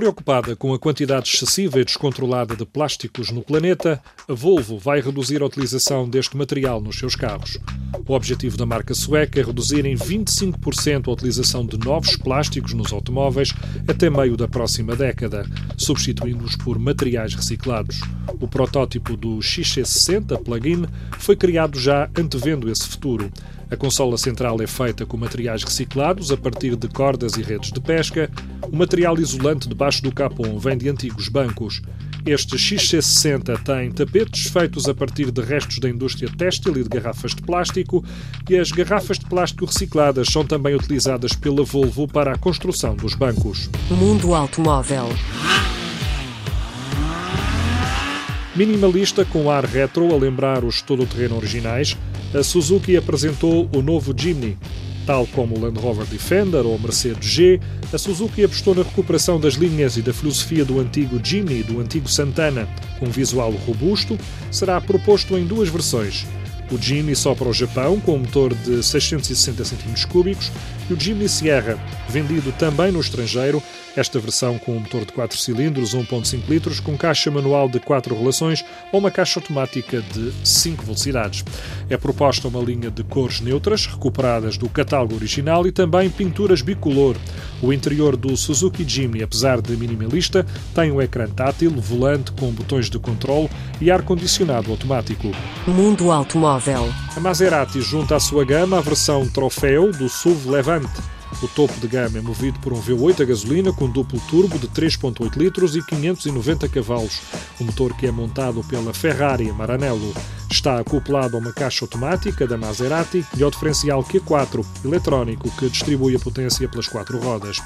Preocupada com a quantidade excessiva e descontrolada de plásticos no planeta, a Volvo vai reduzir a utilização deste material nos seus carros. O objetivo da marca sueca é reduzir em 25% a utilização de novos plásticos nos automóveis até meio da próxima década, substituindo-os por materiais reciclados. O protótipo do XC60 plug-in foi criado já antevendo esse futuro. A consola central é feita com materiais reciclados a partir de cordas e redes de pesca. O material isolante debaixo do capô vem de antigos bancos. Este XC60 tem tapetes feitos a partir de restos da indústria têxtil e de garrafas de plástico, e as garrafas de plástico recicladas são também utilizadas pela Volvo para a construção dos bancos. Mundo Automóvel. Minimalista com ar retro a lembrar os todo-terreno originais, a Suzuki apresentou o novo Jimny. Tal como o Land Rover Defender ou Mercedes G, a Suzuki apostou na recuperação das linhas e da filosofia do antigo Jimny e do antigo Santana. Com um visual robusto, será proposto em duas versões. O Jimny só para o Japão, com um motor de 660 cm3, e o Jimny Sierra, vendido também no estrangeiro, esta versão com um motor de 4 cilindros, 1.5 litros, com caixa manual de 4 relações ou uma caixa automática de 5 velocidades. É proposta uma linha de cores neutras, recuperadas do catálogo original e também pinturas bicolor. O interior do Suzuki Jimny, apesar de minimalista, tem um ecrã tátil, volante com botões de controle e ar-condicionado automático. Mundo Automóvel. A Maserati junta à sua gama a versão troféu do SUV Levante. O topo de gama é movido por um V8 a gasolina com duplo turbo de 3.8 litros e 590 cavalos. O motor que é montado pela Ferrari Maranello está acoplado a uma caixa automática da Maserati e ao diferencial Q4 eletrónico que distribui a potência pelas quatro rodas.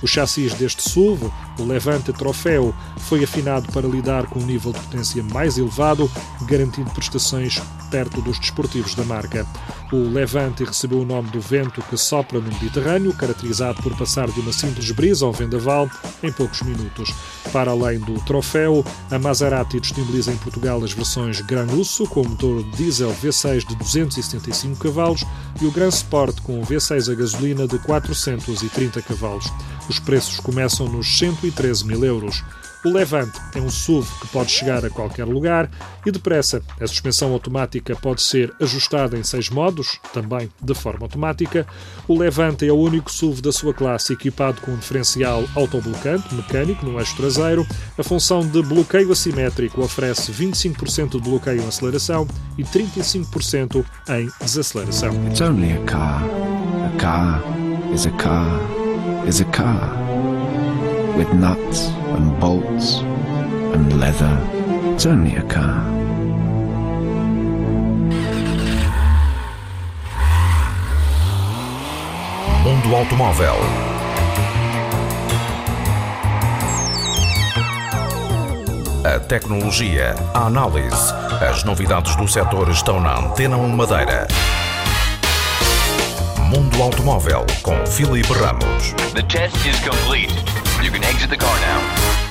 O chassis deste SUV, o Levante Trofeo, foi afinado para lidar com um nível de potência mais elevado, garantindo prestações perto dos desportivos da marca. O Levante recebeu o nome do vento que sopra no Mediterrâneo, caracterizado por passar de uma simples brisa ao vendaval em poucos minutos. Para além do troféu, a Maserati disponibiliza em Portugal as versões Gran Usso com motor diesel V6 de 275 cavalos e o Gran Sport com V6 a gasolina de 430 cavalos. Os preços começam nos 113 mil euros. O Levante é um SUV que pode chegar a qualquer lugar e depressa. A suspensão automática pode ser ajustada em seis modos, também de forma automática. O Levante é o único SUV da sua classe equipado com um diferencial autoblocante mecânico no eixo traseiro. A função de bloqueio assimétrico oferece 25% de bloqueio em aceleração e 35% em desaceleração. It's only a car. A car is a car is a car. With nuts and bolts and leather. It's only a car. Mundo Automóvel. A tecnologia, a análise, as novidades do setor estão na Antena 1 Madeira. Mundo Automóvel com Filipe Ramos. The test is complete. You can exit the car now.